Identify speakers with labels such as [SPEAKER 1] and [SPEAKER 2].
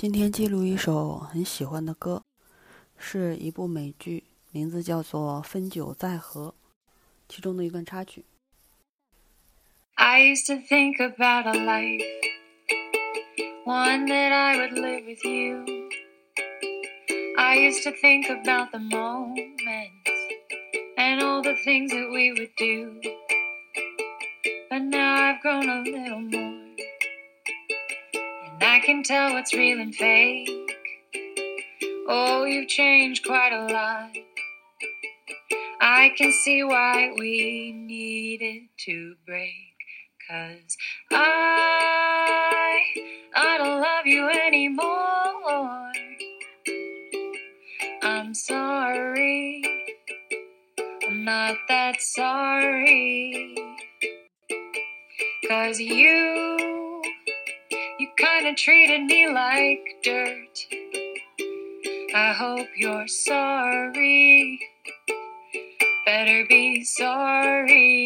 [SPEAKER 1] 今天记录一首很喜欢的歌，是一部美剧，名字叫做《分久再合》，其中的一段插曲。
[SPEAKER 2] I used to think about a life, one that I would live with you. I used to think about the moments and all the things that we would do. But now I've grown a little more, and I can tell what's real and fake. Oh, you've changed quite a lot. I can see why we needed to break. Cause I, I don't love you anymore. I'm sorry. I'm not that sorry. Cause you, kinda treated me like dirt. I hope you're sorry. Better be sorry.